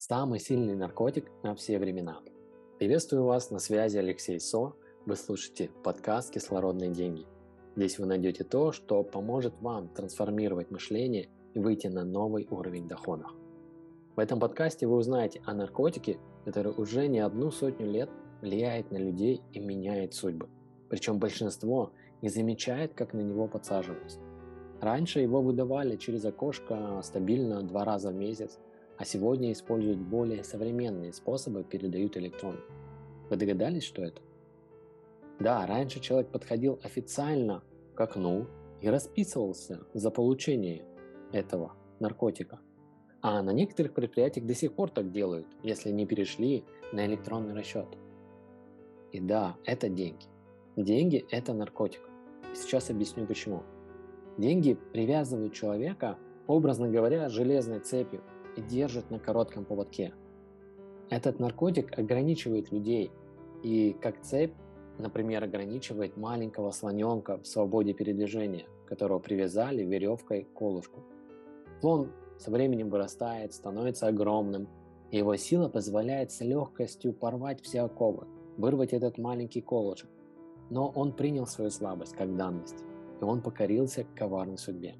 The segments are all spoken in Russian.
Самый сильный наркотик на все времена. Приветствую вас, на связи Алексей Со. Вы слушаете подкаст «Кислородные деньги». Здесь вы найдете то, что поможет вам трансформировать мышление и выйти на новый уровень доходов. В этом подкасте вы узнаете о наркотике, который уже не одну сотню лет влияет на людей и меняет судьбы. Причем большинство не замечает, как на него подсаживаются. Раньше его выдавали через окошко стабильно два раза в месяц, а сегодня используют более современные способы, передают электронно. Вы догадались, что это? Да, раньше человек подходил официально к окну и расписывался за получение этого наркотика. А на некоторых предприятиях до сих пор так делают, если не перешли на электронный расчет. И да, это деньги. Деньги – это наркотик. Сейчас объясню почему. Деньги привязывают человека, образно говоря, железной цепью и держит на коротком поводке. Этот наркотик ограничивает людей и как цепь, например, ограничивает маленького слоненка в свободе передвижения, которого привязали веревкой к колышку. Слон со временем вырастает, становится огромным, и его сила позволяет с легкостью порвать все оковы, вырвать этот маленький колышек. Но он принял свою слабость как данность, и он покорился коварной судьбе.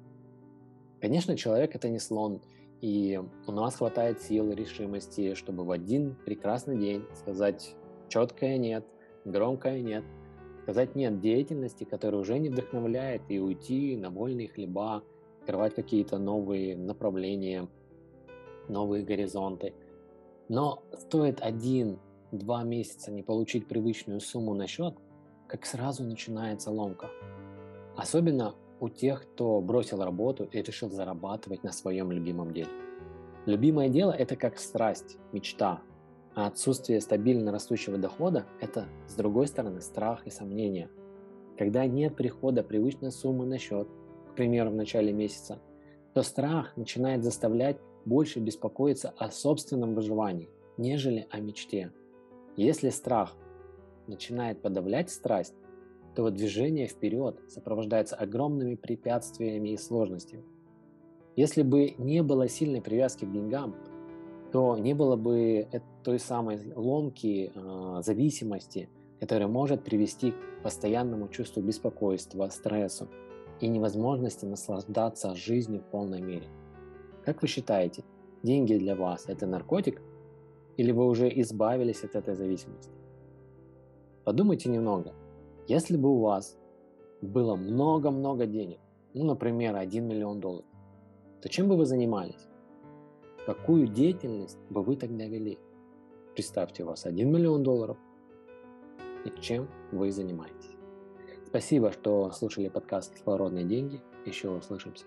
Конечно, человек это не слон, и у нас хватает сил и решимости, чтобы в один прекрасный день сказать четкое нет, громкое нет, сказать нет деятельности, которая уже не вдохновляет, и уйти на вольные хлеба, открывать какие-то новые направления, новые горизонты. Но стоит один-два месяца не получить привычную сумму на счет, как сразу начинается ломка. Особенно у тех, кто бросил работу и решил зарабатывать на своем любимом деле. Любимое дело – это как страсть, мечта, а отсутствие стабильно растущего дохода – это, с другой стороны, страх и сомнения. Когда нет прихода привычной суммы на счет, к примеру, в начале месяца, то страх начинает заставлять больше беспокоиться о собственном выживании, нежели о мечте. Если страх начинает подавлять страсть, то движение вперед сопровождается огромными препятствиями и сложностями. Если бы не было сильной привязки к деньгам, то не было бы той самой ломки, э, зависимости, которая может привести к постоянному чувству беспокойства, стрессу и невозможности наслаждаться жизнью в полной мере. Как вы считаете, деньги для вас – это наркотик? Или вы уже избавились от этой зависимости? Подумайте немного – если бы у вас было много-много денег, ну, например, 1 миллион долларов, то чем бы вы занимались? Какую деятельность бы вы тогда вели? Представьте, у вас 1 миллион долларов, и чем вы занимаетесь. Спасибо, что слушали подкаст «Кислородные деньги». Еще услышимся.